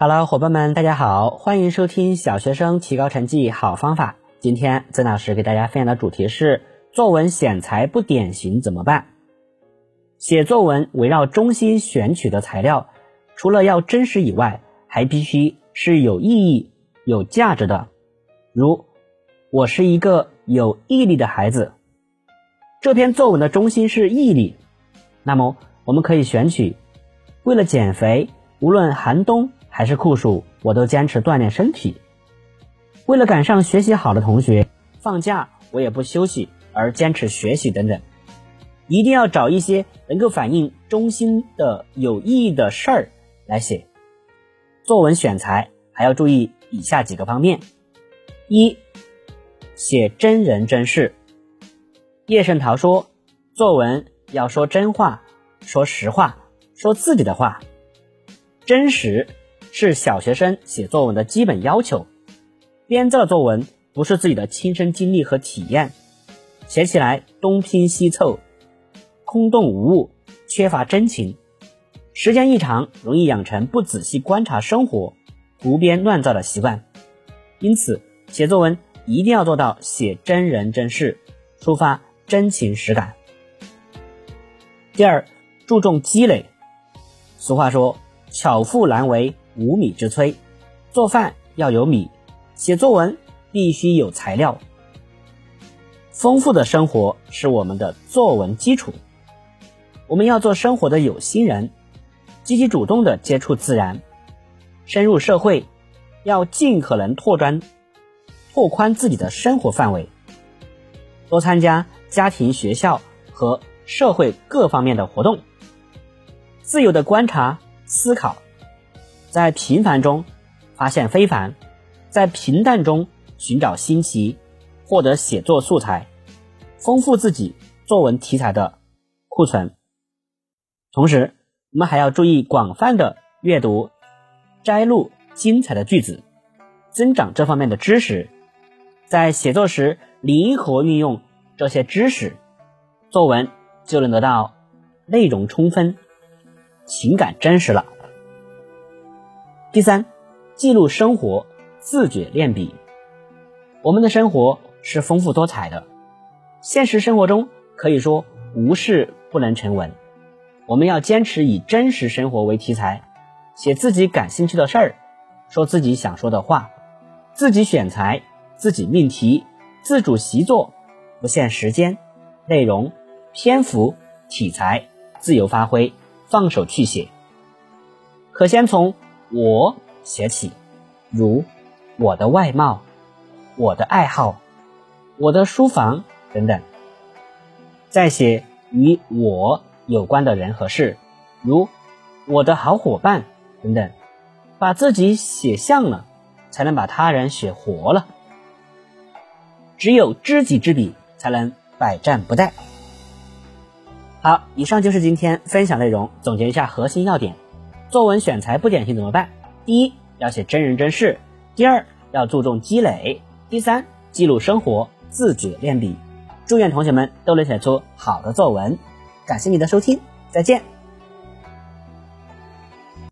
好了伙伴们，大家好，欢迎收听小学生提高成绩好方法。今天曾老师给大家分享的主题是：作文选材不典型怎么办？写作文围绕中心选取的材料，除了要真实以外，还必须是有意义、有价值的。如，我是一个有毅力的孩子。这篇作文的中心是毅力，那么我们可以选取：为了减肥，无论寒冬还是酷暑，我都坚持锻炼身体；为了赶上学习好的同学，放假我也不休息而坚持学习等等。一定要找一些能够反映中心的有意义的事儿来写。作文选材还要注意以下几个方面：一、写真人真事。叶圣陶说：“作文要说真话，说实话，说自己的话。真实是小学生写作文的基本要求。编造的作文不是自己的亲身经历和体验，写起来东拼西凑，空洞无物，缺乏真情。时间一长，容易养成不仔细观察生活、胡编乱造的习惯。因此，写作文一定要做到写真人真事，抒发。”真情实感。第二，注重积累。俗话说：“巧妇难为无米之炊。”做饭要有米，写作文必须有材料。丰富的生活是我们的作文基础。我们要做生活的有心人，积极主动的接触自然，深入社会，要尽可能拓展、拓宽自己的生活范围，多参加。家庭、学校和社会各方面的活动，自由的观察、思考，在平凡中发现非凡，在平淡中寻找新奇，获得写作素材，丰富自己作文题材的库存。同时，我们还要注意广泛的阅读、摘录精彩的句子，增长这方面的知识，在写作时灵活运用。这些知识，作文就能得到内容充分、情感真实了。第三，记录生活，自觉练笔。我们的生活是丰富多彩的，现实生活中可以说无事不能成文。我们要坚持以真实生活为题材，写自己感兴趣的事儿，说自己想说的话，自己选材，自己命题，自主习作。不限时间、内容、篇幅、题材，自由发挥，放手去写。可先从我写起，如我的外貌、我的爱好、我的书房等等。再写与我有关的人和事，如我的好伙伴等等。把自己写像了，才能把他人写活了。只有知己知彼。才能百战不殆。好，以上就是今天分享内容。总结一下核心要点：作文选材不典型怎么办？第一，要写真人真事；第二，要注重积累；第三，记录生活，自觉练笔。祝愿同学们都能写出好的作文。感谢你的收听，再见。